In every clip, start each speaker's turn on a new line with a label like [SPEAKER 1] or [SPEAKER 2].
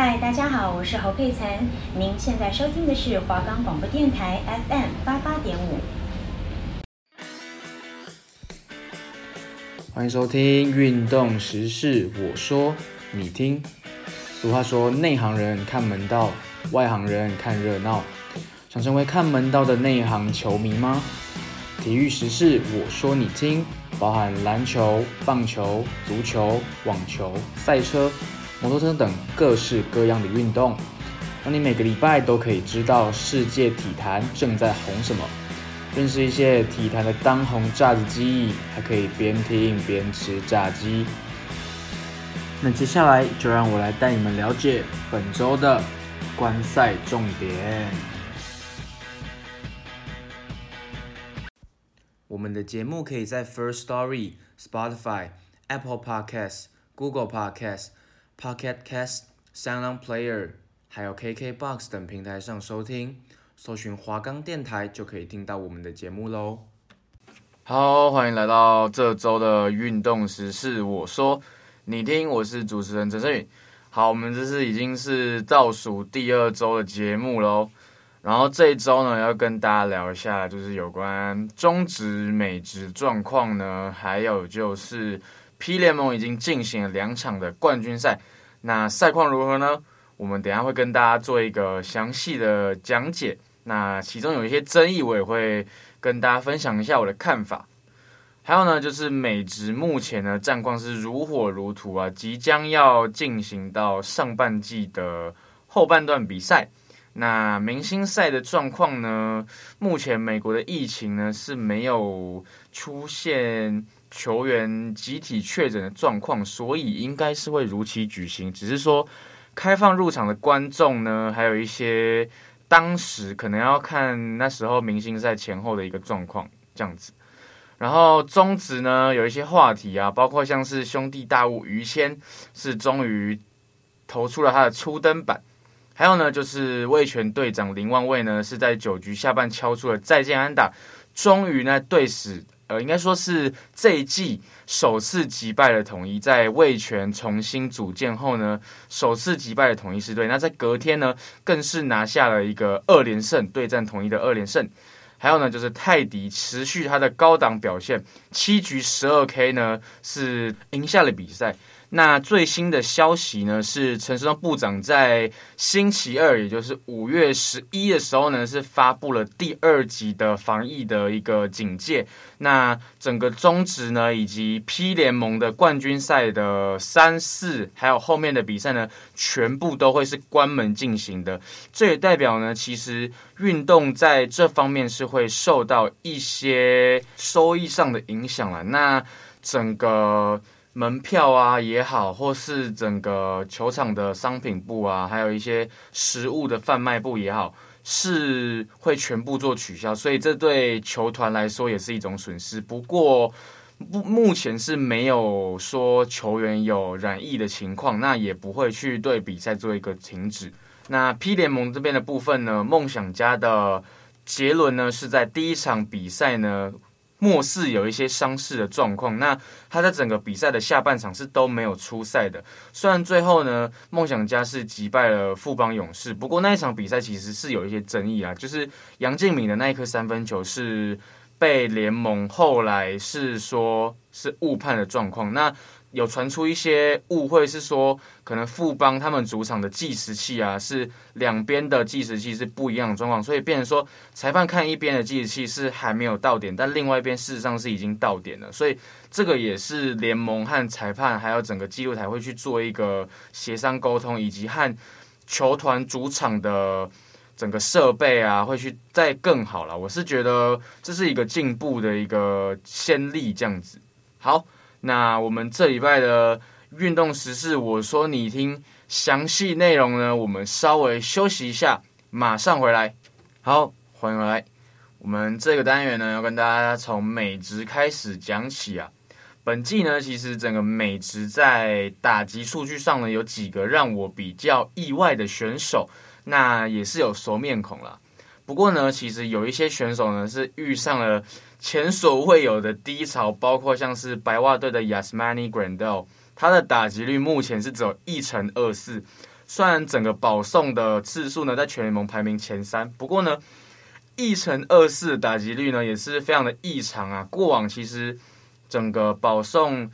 [SPEAKER 1] 嗨，大家好，我是侯佩岑。您现在收听的是华冈广播电台 FM 八八点五。
[SPEAKER 2] 欢迎收听《运动时事我说你听》。俗话说，内行人看门道，外行人看热闹。想成为看门道的内行球迷吗？体育时事我说你听，包含篮球、棒球、足球、网球、赛车。摩托车等各式各样的运动，让你每个礼拜都可以知道世界体坛正在红什么，认识一些体坛的当红炸子鸡，还可以边听边吃炸鸡。那接下来就让我来带你们了解本周的观赛重点。我们的节目可以在 First Story、Spotify、Apple Podcasts、Google Podcasts。Pocket Cast、SoundOn Player，还有 KKBox 等平台上收听，搜寻华冈电台就可以听到我们的节目喽。好，欢迎来到这周的运动时事，我说你听，我是主持人陈胜宇。好，我们这是已经是倒数第二周的节目喽。然后这一周呢，要跟大家聊一下，就是有关中职、美职状况呢，还有就是。P 联盟已经进行了两场的冠军赛，那赛况如何呢？我们等下会跟大家做一个详细的讲解。那其中有一些争议，我也会跟大家分享一下我的看法。还有呢，就是美职目前的战况是如火如荼啊，即将要进行到上半季的后半段比赛。那明星赛的状况呢？目前美国的疫情呢是没有出现。球员集体确诊的状况，所以应该是会如期举行。只是说，开放入场的观众呢，还有一些当时可能要看那时候明星赛前后的一个状况这样子。然后中职呢，有一些话题啊，包括像是兄弟大物于谦是终于投出了他的初登板，还有呢就是味全队长林万卫呢是在九局下半敲出了再见安打，终于呢队史。呃，应该说是这一季首次击败了统一，在魏权重新组建后呢，首次击败了统一狮队。那在隔天呢，更是拿下了一个二连胜，对战统一的二连胜。还有呢，就是泰迪持续他的高档表现，七局十二 K 呢，是赢下了比赛。那最新的消息呢，是陈时中部长在星期二，也就是五月十一的时候呢，是发布了第二级的防疫的一个警戒。那整个中职呢，以及 P 联盟的冠军赛的三四，还有后面的比赛呢，全部都会是关门进行的。这也代表呢，其实运动在这方面是会受到一些收益上的影响了。那整个。门票啊也好，或是整个球场的商品部啊，还有一些食物的贩卖部也好，是会全部做取消，所以这对球团来说也是一种损失。不过，目目前是没有说球员有染疫的情况，那也不会去对比赛做一个停止。那 P 联盟这边的部分呢，梦想家的杰伦呢是在第一场比赛呢。末世有一些伤势的状况，那他在整个比赛的下半场是都没有出赛的。虽然最后呢，梦想家是击败了富邦勇士，不过那一场比赛其实是有一些争议啊，就是杨敬敏的那一颗三分球是被联盟后来是说是误判的状况。那有传出一些误会，是说可能富邦他们主场的计时器啊，是两边的计时器是不一样的状况，所以变成说裁判看一边的计时器是还没有到点，但另外一边事实上是已经到点了，所以这个也是联盟和裁判还有整个记录台会去做一个协商沟通，以及和球团主场的整个设备啊会去再更好了。我是觉得这是一个进步的一个先例，这样子好。那我们这礼拜的运动时事，我说你听，详细内容呢，我们稍微休息一下，马上回来。好，欢迎回来。我们这个单元呢，要跟大家从美职开始讲起啊。本季呢，其实整个美职在打击数据上呢，有几个让我比较意外的选手，那也是有熟面孔啦。不过呢，其实有一些选手呢，是遇上了。前所未有的低潮，包括像是白袜队的 Yasmani Grandel，他的打击率目前是只有一成二四，虽然整个保送的次数呢在全联盟排名前三，不过呢，一成二四打击率呢也是非常的异常啊。过往其实整个保送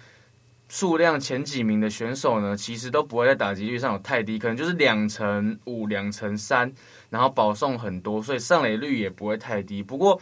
[SPEAKER 2] 数量前几名的选手呢，其实都不会在打击率上有太低，可能就是两成五、两成三，然后保送很多，所以上垒率也不会太低。不过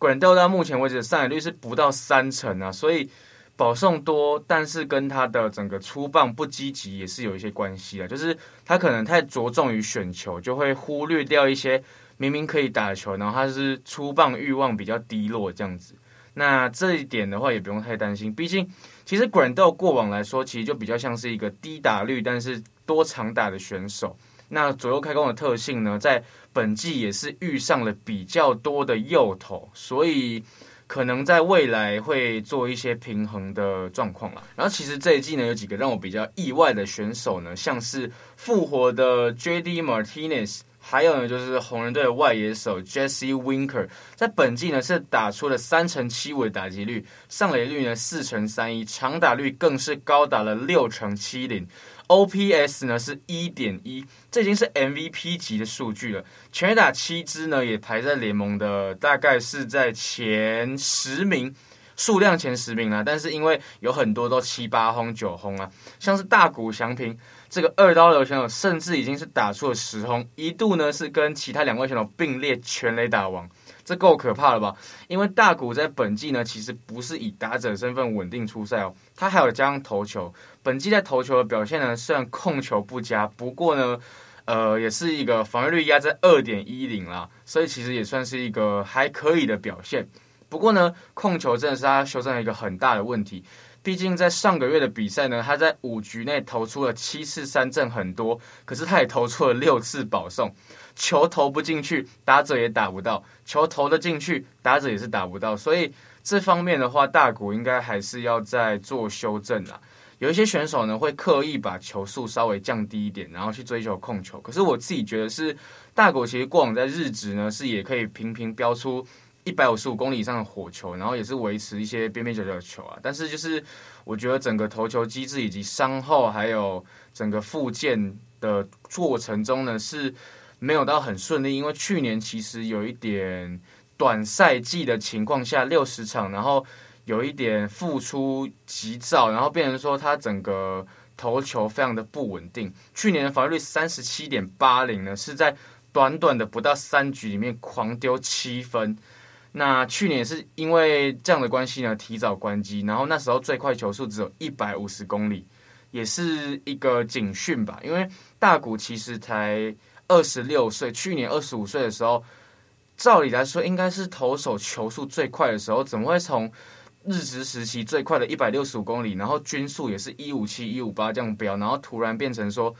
[SPEAKER 2] 管道到目前为止的上垒率是不到三成啊，所以。保送多，但是跟他的整个出棒不积极也是有一些关系的，就是他可能太着重于选球，就会忽略掉一些明明可以打球，然后他是出棒欲望比较低落这样子。那这一点的话也不用太担心，毕竟其实管道过往来说，其实就比较像是一个低打率但是多长打的选手。那左右开弓的特性呢，在本季也是遇上了比较多的右投，所以。可能在未来会做一些平衡的状况啦。然后其实这一季呢，有几个让我比较意外的选手呢，像是复活的 J.D. Martinez，还有呢就是红人队的外野手 Jesse Winker，在本季呢是打出了三成七五的打击率，上垒率呢四成三一，长打率更是高达了六成七零。OPS 呢是一点一，这已经是 MVP 级的数据了。全垒打七支呢，也排在联盟的大概是在前十名，数量前十名啦。但是因为有很多都七八轰九轰啊，像是大谷翔平这个二刀流选手，甚至已经是打出了十轰，一度呢是跟其他两位选手并列全垒打王。这够可怕了吧？因为大谷在本季呢，其实不是以打者身份稳定出赛哦，他还有加上投球。本季在投球的表现呢，虽然控球不佳，不过呢，呃，也是一个防御率压在二点一零啦，所以其实也算是一个还可以的表现。不过呢，控球真的是他修正了一个很大的问题。毕竟在上个月的比赛呢，他在五局内投出了七次三振很多，可是他也投出了六次保送。球投不进去，打者也打不到；球投得进去，打者也是打不到。所以这方面的话，大谷应该还是要再做修正啦。有一些选手呢，会刻意把球速稍微降低一点，然后去追求控球。可是我自己觉得是大谷其实过往在日职呢，是也可以频频飙出一百五十五公里以上的火球，然后也是维持一些边边角角的球啊。但是就是我觉得整个投球机制以及伤后还有整个复健的过程中呢，是。没有到很顺利，因为去年其实有一点短赛季的情况下，六十场，然后有一点复出急躁，然后变成说他整个投球非常的不稳定。去年的防御率三十七点八零呢，是在短短的不到三局里面狂丢七分。那去年是因为这样的关系呢，提早关机，然后那时候最快球速只有一百五十公里，也是一个警讯吧。因为大谷其实才。二十六岁，去年二十五岁的时候，照理来说应该是投手球速最快的时候，怎么会从日职时期最快的一百六十五公里，然后均速也是一五七、一五八这样飙，然后突然变成说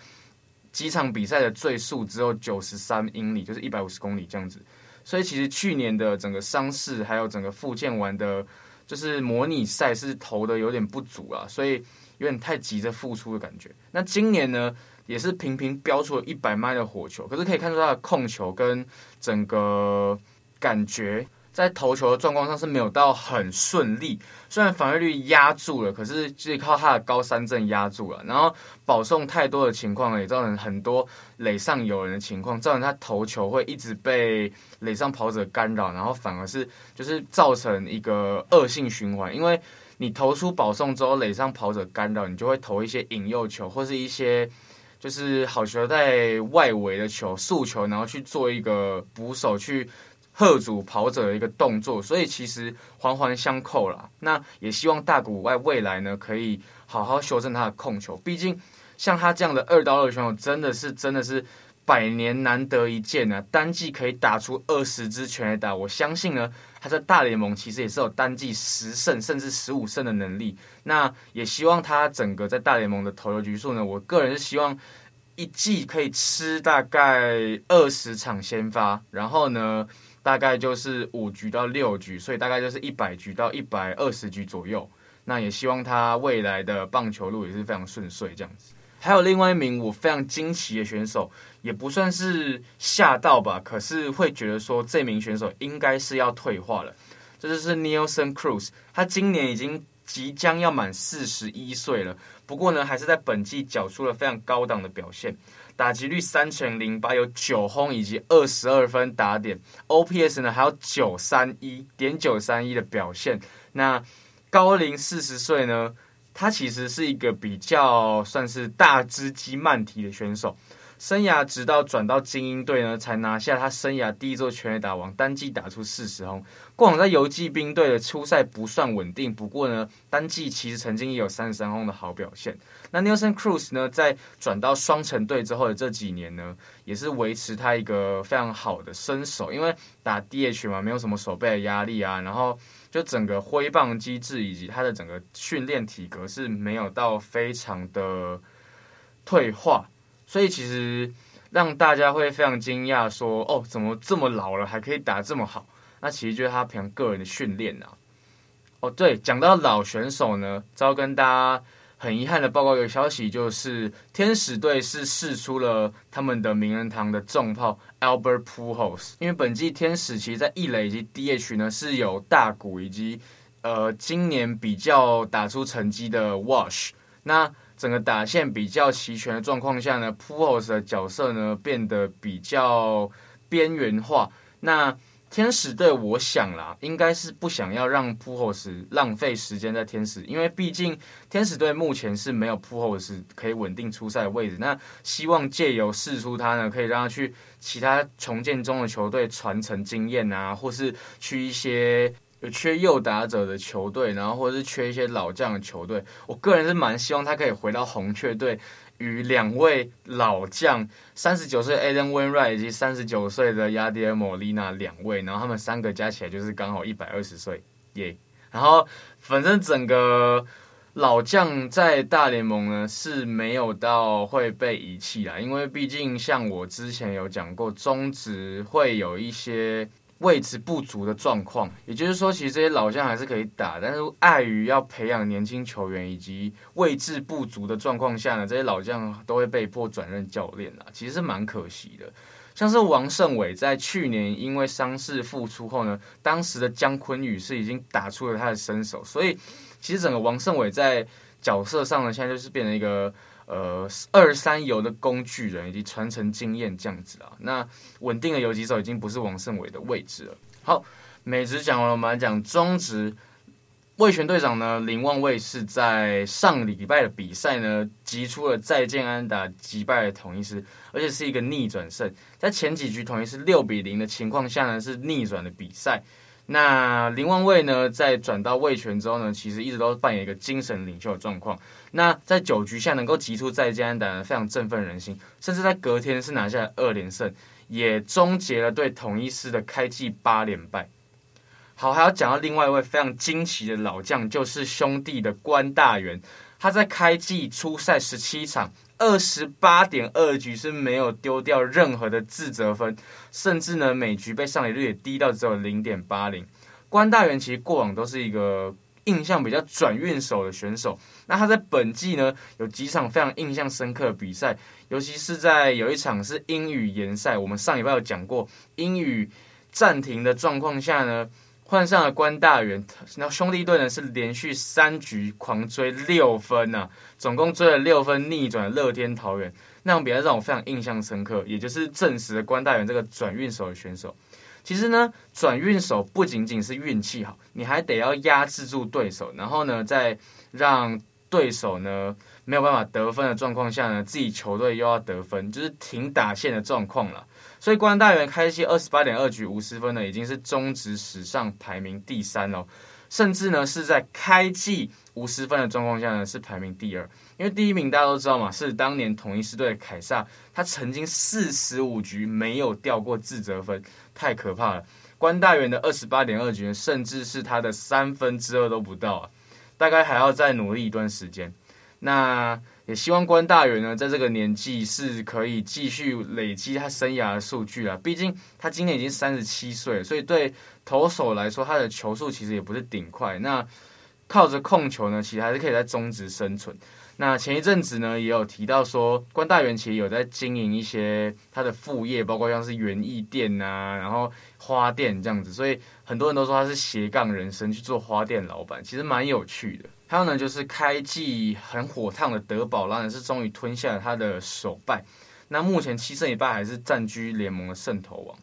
[SPEAKER 2] 几场比赛的最速只有九十三英里，就是一百五十公里这样子。所以其实去年的整个伤势还有整个复健完的，就是模拟赛是投的有点不足啊，所以有点太急着复出的感觉。那今年呢？也是频频飙出了一百迈的火球，可是可以看出他的控球跟整个感觉在投球的状况上是没有到很顺利。虽然防御率压住了，可是就是靠他的高三振压住了。然后保送太多的情况，也造成很多垒上有人的情况，造成他投球会一直被垒上跑者干扰，然后反而是就是造成一个恶性循环。因为你投出保送之后，垒上跑者干扰，你就会投一些引诱球或是一些。就是好球在外围的球速球，然后去做一个捕手去喝阻跑者的一个动作，所以其实环环相扣啦。那也希望大谷外未来呢可以好好修正他的控球，毕竟像他这样的二刀流选手真的是真的是百年难得一见呢、啊。单季可以打出二十支全垒打，我相信呢他在大联盟其实也是有单季十胜甚至十五胜的能力。那也希望他整个在大联盟的投球局数呢，我个人是希望一季可以吃大概二十场先发，然后呢，大概就是五局到六局，所以大概就是一百局到一百二十局左右。那也希望他未来的棒球路也是非常顺遂这样子。还有另外一名我非常惊奇的选手，也不算是吓到吧，可是会觉得说这名选手应该是要退化了。这就是 Nelson Cruz，他今年已经。即将要满四十一岁了，不过呢，还是在本季缴出了非常高档的表现。打击率三成零八，有九轰以及二十二分打点，OPS 呢还有九三一点九三一的表现。那高龄四十岁呢，他其实是一个比较算是大只鸡慢体的选手。生涯直到转到精英队呢，才拿下他生涯第一座全垒打王，单季打出四十轰。过往在游击兵队的初赛不算稳定，不过呢，单季其实曾经也有三十三轰的好表现。那 Nelson Cruz 呢，在转到双城队之后的这几年呢，也是维持他一个非常好的身手，因为打 DH 嘛，没有什么手背的压力啊，然后就整个挥棒机制以及他的整个训练体格是没有到非常的退化。所以其实让大家会非常惊讶，说哦，怎么这么老了还可以打这么好？那其实就是他平常个人的训练啊。哦，对，讲到老选手呢，要跟大家很遗憾的报告一个消息，就是天使队是试出了他们的名人堂的重炮 Albert Pujols，因为本季天使其实在一垒以及 DH 呢是有大谷以及呃今年比较打出成绩的 Wash，那。整个打线比较齐全的状况下呢，Pujols 的角色呢变得比较边缘化。那天使队，我想啦，应该是不想要让 Pujols 浪费时间在天使，因为毕竟天使队目前是没有 Pujols 可以稳定出赛的位置。那希望借由试出他呢，可以让他去其他重建中的球队传承经验啊，或是去一些。有缺右打者的球队，然后或者是缺一些老将的球队，我个人是蛮希望他可以回到红雀队，与两位老将，三十九岁 Adam Wainwright 以及三十九岁的 Yadier Molina 两位，然后他们三个加起来就是刚好一百二十岁，耶、然后反正整个老将在大联盟呢是没有到会被遗弃啦，因为毕竟像我之前有讲过，中职会有一些。位置不足的状况，也就是说，其实这些老将还是可以打，但是碍于要培养年轻球员以及位置不足的状况下呢，这些老将都会被迫转任教练啦，其实是蛮可惜的。像是王胜伟在去年因为伤势复出后呢，当时的姜坤宇是已经打出了他的身手，所以其实整个王胜伟在角色上呢，现在就是变成一个。呃，二三游的工具人以及传承经验这样子啊，那稳定的游击手已经不是王胜伟的位置了。好，美职讲完了，我们来讲中职。味全队长呢，林旺卫是在上礼拜的比赛呢，击出了再见安打，击败了统一师，而且是一个逆转胜。在前几局统一狮六比零的情况下呢，是逆转的比赛。那林旺卫呢，在转到味全之后呢，其实一直都扮演一个精神领袖的状况。那在九局下能够急出再见安打，非常振奋人心。甚至在隔天是拿下二连胜，也终结了对统一狮的开季八连败。好，还要讲到另外一位非常惊奇的老将，就是兄弟的关大元。他在开季初赛十七场，二十八点二局是没有丢掉任何的自责分，甚至呢每局被上垒率也低到只有零点八零。关大元其实过往都是一个印象比较转运手的选手，那他在本季呢有几场非常印象深刻的比赛，尤其是在有一场是英语联赛，我们上礼拜有讲过，英语暂停的状况下呢。换上了关大元，然后兄弟队呢是连续三局狂追六分啊，总共追了六分，逆转乐天桃园。那场比赛让我非常印象深刻，也就是证实了关大元这个转运手的选手。其实呢，转运手不仅仅是运气好，你还得要压制住对手，然后呢，再让对手呢没有办法得分的状况下呢，自己球队又要得分，就是停打线的状况了。所以官大元开季二十八点二局无失分呢，已经是中职史上排名第三哦，甚至呢是在开季无失分的状况下呢是排名第二，因为第一名大家都知道嘛，是当年统一狮队的凯撒，他曾经四十五局没有掉过自责分，太可怕了。官大元的二十八点二局，甚至是他的三分之二都不到啊，大概还要再努力一段时间。那。也希望官大元呢，在这个年纪是可以继续累积他生涯的数据啊。毕竟他今年已经三十七岁，所以对投手来说，他的球速其实也不是顶快。那靠着控球呢，其实还是可以在中职生存。那前一阵子呢，也有提到说，官大元其实有在经营一些他的副业，包括像是园艺店啊，然后花店这样子。所以很多人都说他是斜杠人生去做花店老板，其实蛮有趣的。还有呢，就是开季很火烫的德保拉呢，是终于吞下了他的首败。那目前七胜一败还是占据联盟的胜投王。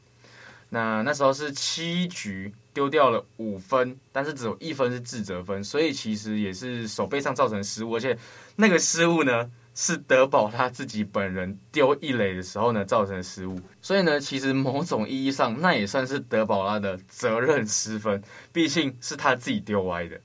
[SPEAKER 2] 那那时候是七局丢掉了五分，但是只有一分是自责分，所以其实也是手背上造成失误，而且那个失误呢是德保他自己本人丢一垒的时候呢造成失误，所以呢其实某种意义上那也算是德保拉的责任失分，毕竟是他自己丢歪的。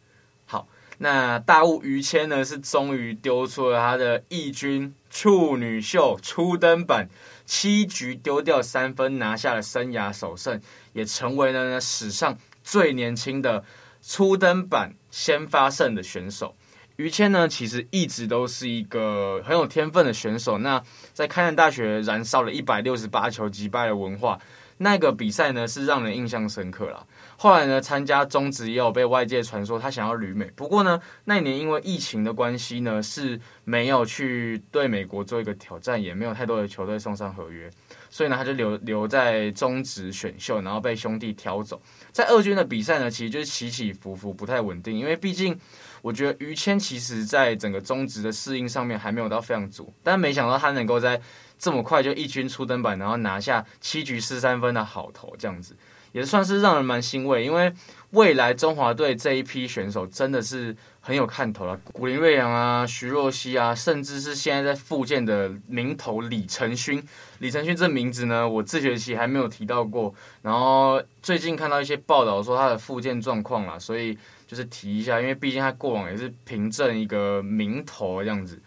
[SPEAKER 2] 那大物于谦呢是终于丢出了他的一军处女秀初登板。七局丢掉三分，拿下了生涯首胜，也成为了呢史上最年轻的初登板先发胜的选手。于谦呢，其实一直都是一个很有天分的选手。那在开南大学燃烧了一百六十八球击败了文化。那个比赛呢是让人印象深刻了。后来呢参加中职也有被外界传说他想要旅美，不过呢那一年因为疫情的关系呢是没有去对美国做一个挑战，也没有太多的球队送上合约，所以呢他就留留在中职选秀，然后被兄弟挑走。在二军的比赛呢其实就是起起伏伏，不太稳定，因为毕竟我觉得于谦其实在整个中职的适应上面还没有到非常足，但没想到他能够在。这么快就一军初登板，然后拿下七局失三分的好投，这样子也算是让人蛮欣慰。因为未来中华队这一批选手真的是很有看头了，古林瑞阳啊、徐若曦啊，甚至是现在在复健的名头李承勋。李承勋这名字呢，我这学期还没有提到过，然后最近看到一些报道说他的复健状况啦，所以就是提一下，因为毕竟他过往也是凭证一个名头这样子。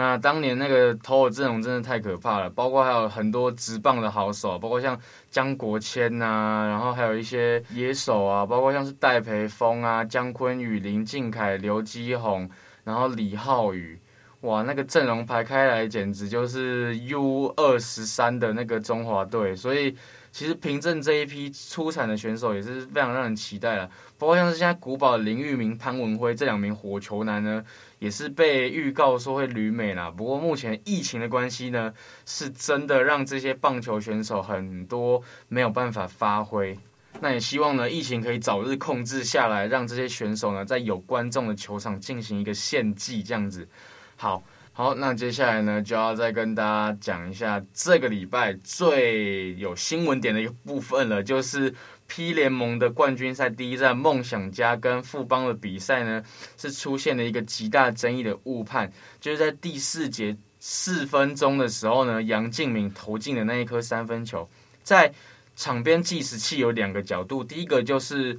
[SPEAKER 2] 那当年那个投手阵容真的太可怕了，包括还有很多职棒的好手，包括像江国谦呐、啊，然后还有一些野手啊，包括像是戴培峰啊、姜坤宇、林靖凯、刘基宏，然后李浩宇，哇，那个阵容排开来简直就是 U 二十三的那个中华队，所以其实凭证这一批出产的选手也是非常让人期待了，包括像是现在古堡林玉明、潘文辉这两名火球男呢。也是被预告说会旅美啦，不过目前疫情的关系呢，是真的让这些棒球选手很多没有办法发挥。那也希望呢，疫情可以早日控制下来，让这些选手呢在有观众的球场进行一个献祭，这样子。好，好，那接下来呢就要再跟大家讲一下这个礼拜最有新闻点的一个部分了，就是 P 联盟的冠军赛第一站，梦想家跟富邦的比赛呢，是出现了一个极大争议的误判，就是在第四节四分钟的时候呢，杨敬敏投进的那一颗三分球，在场边计时器有两个角度，第一个就是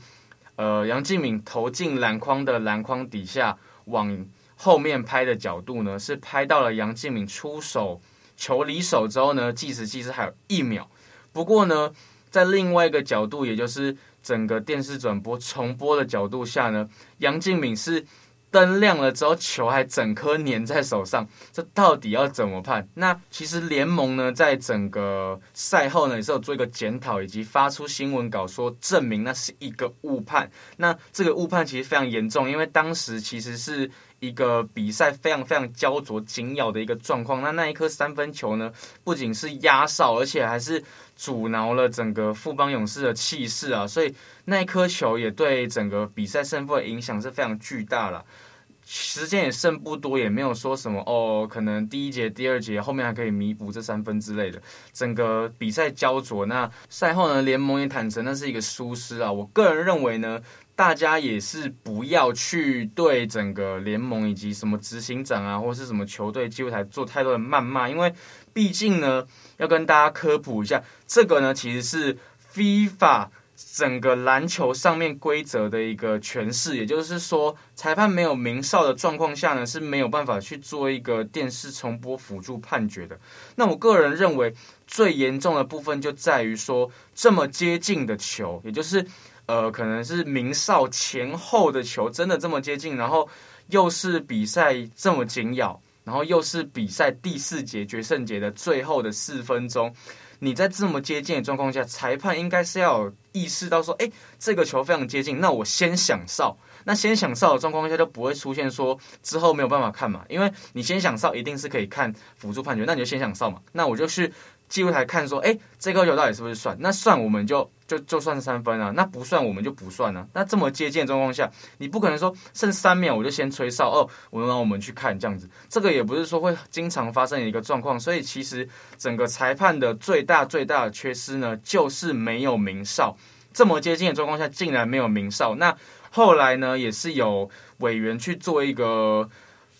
[SPEAKER 2] 呃杨敬敏投进篮筐的篮筐底下往后面拍的角度呢，是拍到了杨敬敏出手球离手之后呢，计时器是还有一秒，不过呢。在另外一个角度，也就是整个电视转播重播的角度下呢，杨敬敏是灯亮了之后，球还整颗粘在手上，这到底要怎么判？那其实联盟呢，在整个赛后呢，也是有做一个检讨，以及发出新闻稿说证明那是一个误判。那这个误判其实非常严重，因为当时其实是。一个比赛非常非常焦灼紧咬的一个状况，那那一颗三分球呢，不仅是压哨，而且还是阻挠了整个富邦勇士的气势啊，所以那一颗球也对整个比赛胜负的影响是非常巨大了。时间也剩不多，也没有说什么哦，可能第一节、第二节后面还可以弥补这三分之类的。整个比赛焦灼，那赛后呢，联盟也坦诚那是一个疏失啊。我个人认为呢。大家也是不要去对整个联盟以及什么执行长啊，或是什么球队记录台做太多的谩骂，因为毕竟呢，要跟大家科普一下，这个呢其实是 FIFA 整个篮球上面规则的一个诠释，也就是说，裁判没有名哨的状况下呢，是没有办法去做一个电视重播辅助判决的。那我个人认为最严重的部分就在于说，这么接近的球，也就是。呃，可能是名哨前后的球真的这么接近，然后又是比赛这么紧咬，然后又是比赛第四节决胜节的最后的四分钟，你在这么接近的状况下，裁判应该是要有意识到说，哎，这个球非常接近，那我先响哨。那先响哨的状况下就不会出现说之后没有办法看嘛，因为你先响哨一定是可以看辅助判决，那你就先响哨嘛，那我就去。记录台看说，哎，这颗球到底是不是算？那算我们就就就算三分啊，那不算我们就不算啊。那这么接近的状况下，你不可能说剩三秒我就先吹哨哦，我们让我们去看这样子，这个也不是说会经常发生的一个状况。所以其实整个裁判的最大最大的缺失呢，就是没有鸣哨。这么接近的状况下，竟然没有鸣哨。那后来呢，也是有委员去做一个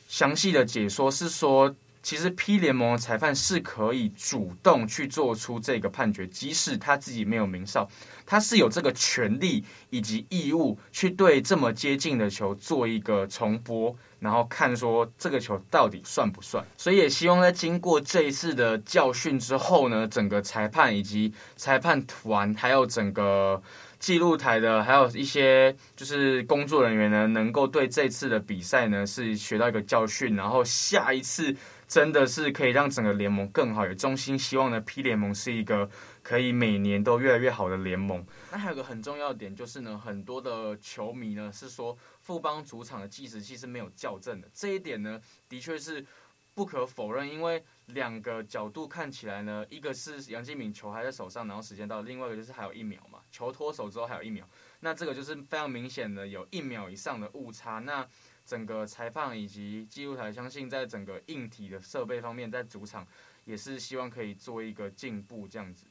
[SPEAKER 2] 详细的解说，是说。其实 P 联盟的裁判是可以主动去做出这个判决，即使他自己没有鸣哨，他是有这个权利以及义务去对这么接近的球做一个重播，然后看说这个球到底算不算。所以也希望在经过这一次的教训之后呢，整个裁判以及裁判团，还有整个记录台的，还有一些就是工作人员呢，能够对这次的比赛呢是学到一个教训，然后下一次。真的是可以让整个联盟更好，也衷心希望呢，P 联盟是一个可以每年都越来越好的联盟。那还有个很重要的点就是呢，很多的球迷呢是说富邦主场的计时器是没有校正的，这一点呢的确是不可否认，因为两个角度看起来呢，一个是杨敬敏球还在手上，然后时间到，另外一个就是还有一秒嘛，球脱手之后还有一秒，那这个就是非常明显的有一秒以上的误差，那。整个裁判以及记录台，相信在整个硬体的设备方面，在主场也是希望可以做一个进步这样子。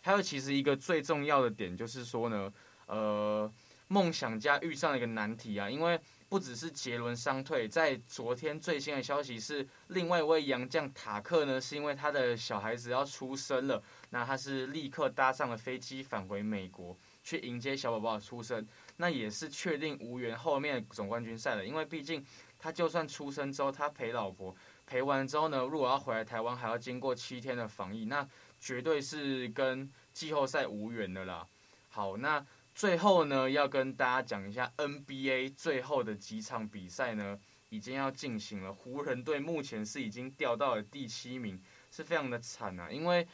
[SPEAKER 2] 还有，其实一个最重要的点就是说呢，呃，梦想家遇上了一个难题啊，因为不只是杰伦伤退，在昨天最新的消息是，另外一位洋将塔克呢，是因为他的小孩子要出生了，那他是立刻搭上了飞机返回美国，去迎接小宝宝的出生。那也是确定无缘后面总冠军赛了，因为毕竟他就算出生之后，他陪老婆陪完之后呢，如果要回来台湾，还要经过七天的防疫，那绝对是跟季后赛无缘的啦。好，那最后呢，要跟大家讲一下 NBA 最后的几场比赛呢，已经要进行了。湖人队目前是已经掉到了第七名，是非常的惨啊，因为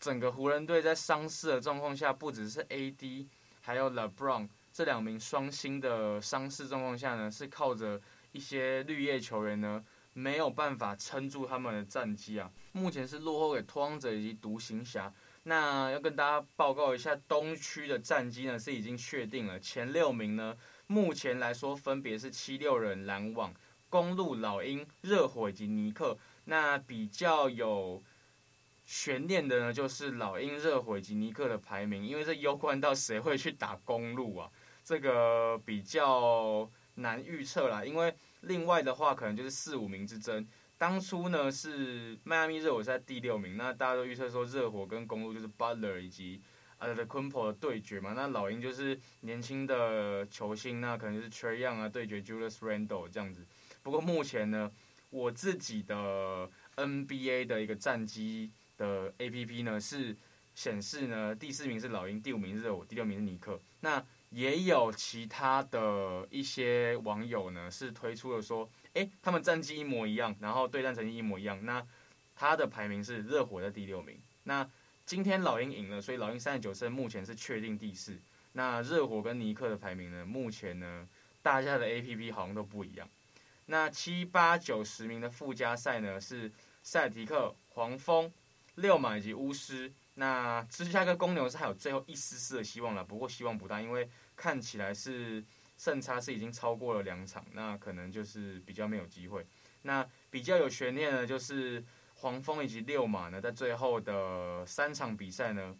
[SPEAKER 2] 整个湖人队在伤势的状况下，不只是 AD，还有 LeBron。这两名双星的伤势状况下呢，是靠着一些绿叶球员呢，没有办法撑住他们的战绩啊。目前是落后给拓荒者以及独行侠。那要跟大家报告一下，东区的战绩呢是已经确定了，前六名呢，目前来说分别是七六人、篮网、公路、老鹰、热火以及尼克。那比较有。悬念的呢，就是老鹰、热火以及尼克的排名，因为这攸关到谁会去打公路啊，这个比较难预测啦。因为另外的话，可能就是四五名之争。当初呢是迈阿密热火是在第六名，那大家都预测说热火跟公鹿就是 Butler 以及阿德昆珀的对决嘛。那老鹰就是年轻的球星，那可能就是 Trae Young 啊对决 Julius Randle 这样子。不过目前呢，我自己的 NBA 的一个战绩。的 A P P 呢是显示呢，第四名是老鹰，第五名是热火，第六名是尼克。那也有其他的一些网友呢是推出了说，诶，他们战绩一模一样，然后对战成绩一模一样。那他的排名是热火在第六名。那今天老鹰赢了，所以老鹰三十九胜，目前是确定第四。那热火跟尼克的排名呢，目前呢大家的 A P P 好像都不一样。那七八九十名的附加赛呢是塞尔提克、黄蜂。六马以及巫师，那芝加哥公牛是还有最后一丝丝的希望了，不过希望不大，因为看起来是胜差是已经超过了两场，那可能就是比较没有机会。那比较有悬念的，就是黄蜂以及六马呢，在最后的三场比赛呢，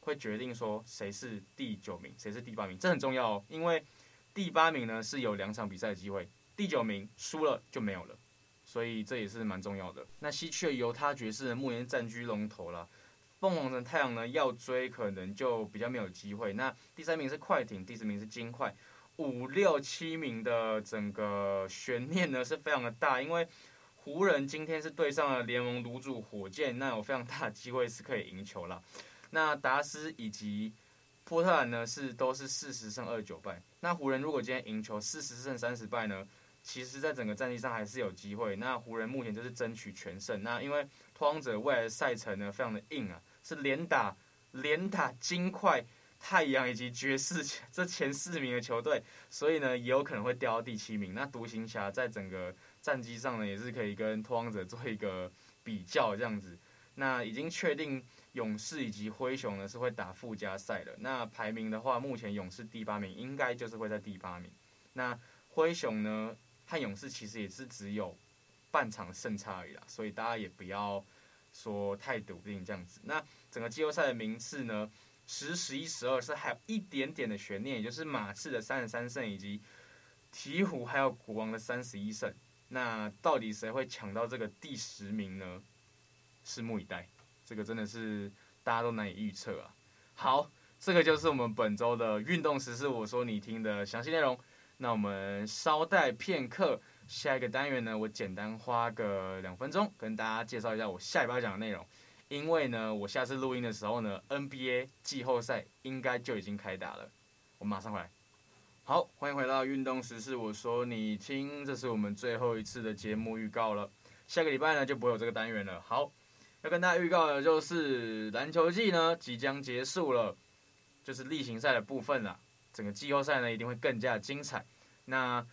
[SPEAKER 2] 会决定说谁是第九名，谁是第八名，这很重要哦，因为第八名呢是有两场比赛的机会，第九名输了就没有了。所以这也是蛮重要的。那西区的犹他爵士呢，目前占据龙头了。凤凰城太阳呢，要追可能就比较没有机会。那第三名是快艇，第四名是金块，五六七名的整个悬念呢是非常的大，因为湖人今天是对上了联盟卤主火箭，那有非常大的机会是可以赢球了。那达斯以及波特兰呢是都是四十胜二十九败。那湖人如果今天赢球四十胜三十败呢？其实，在整个战绩上还是有机会。那湖人目前就是争取全胜。那因为拓荒者未来的赛程呢，非常的硬啊，是连打连打金块、太阳以及爵士这前四名的球队，所以呢，也有可能会掉到第七名。那独行侠在整个战绩上呢，也是可以跟拓荒者做一个比较这样子。那已经确定勇士以及灰熊呢是会打附加赛的。那排名的话，目前勇士第八名，应该就是会在第八名。那灰熊呢和勇士其实也是只有半场胜差而已啦，所以大家也不要说太笃定这样子。那整个季后赛的名次呢，十、十一、十二是还有一点点的悬念，也就是马刺的三十三胜以及鹈鹕还有国王的三十一胜。那到底谁会抢到这个第十名呢？拭目以待，这个真的是大家都难以预测啊。好，这个就是我们本周的运动时事，我说你听的详细内容。那我们稍待片刻，下一个单元呢，我简单花个两分钟跟大家介绍一下我下礼拜讲的内容。因为呢，我下次录音的时候呢，NBA 季后赛应该就已经开打了。我马上回来。好，欢迎回到运动时事。我说你听，这是我们最后一次的节目预告了。下个礼拜呢就不会有这个单元了。好，要跟大家预告的就是篮球季呢即将结束了，就是例行赛的部分了。整个季后赛呢一定会更加精彩。那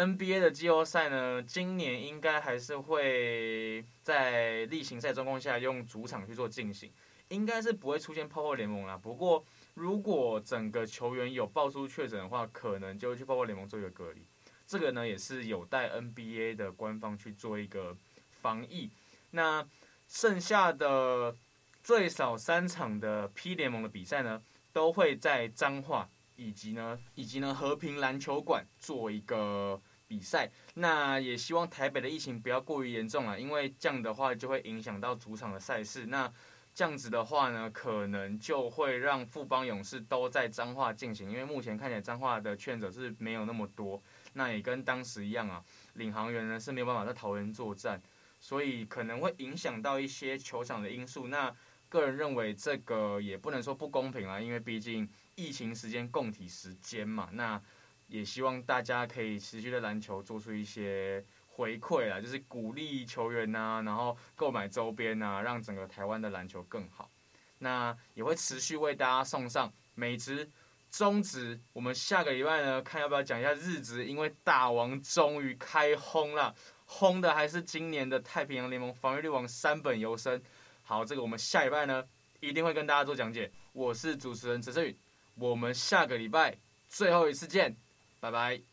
[SPEAKER 2] NBA 的季后赛呢，今年应该还是会在例行赛状况下用主场去做进行，应该是不会出现泡泡联盟啦。不过，如果整个球员有爆出确诊的话，可能就会去泡泡联盟做一个隔离。这个呢，也是有待 NBA 的官方去做一个防疫。那剩下的最少三场的 P 联盟的比赛呢，都会在彰化以及呢以及呢和平篮球馆做一个比赛。那也希望台北的疫情不要过于严重了，因为这样的话就会影响到主场的赛事。那这样子的话呢，可能就会让富邦勇士都在彰化进行，因为目前看起来彰化的确诊者是没有那么多。那也跟当时一样啊，领航员呢是没有办法在桃园作战，所以可能会影响到一些球场的因素。那个人认为这个也不能说不公平啊，因为毕竟疫情时间共体时间嘛。那也希望大家可以持续的篮球做出一些。回馈啦，就是鼓励球员呐、然后购买周边呐、让整个台湾的篮球更好。那也会持续为大家送上美职、中职。我们下个礼拜呢，看要不要讲一下日职，因为大王终于开轰了，轰的还是今年的太平洋联盟防御力王山本由伸。好，这个我们下礼拜呢一定会跟大家做讲解。我是主持人陈昇宇，我们下个礼拜最后一次见，拜拜。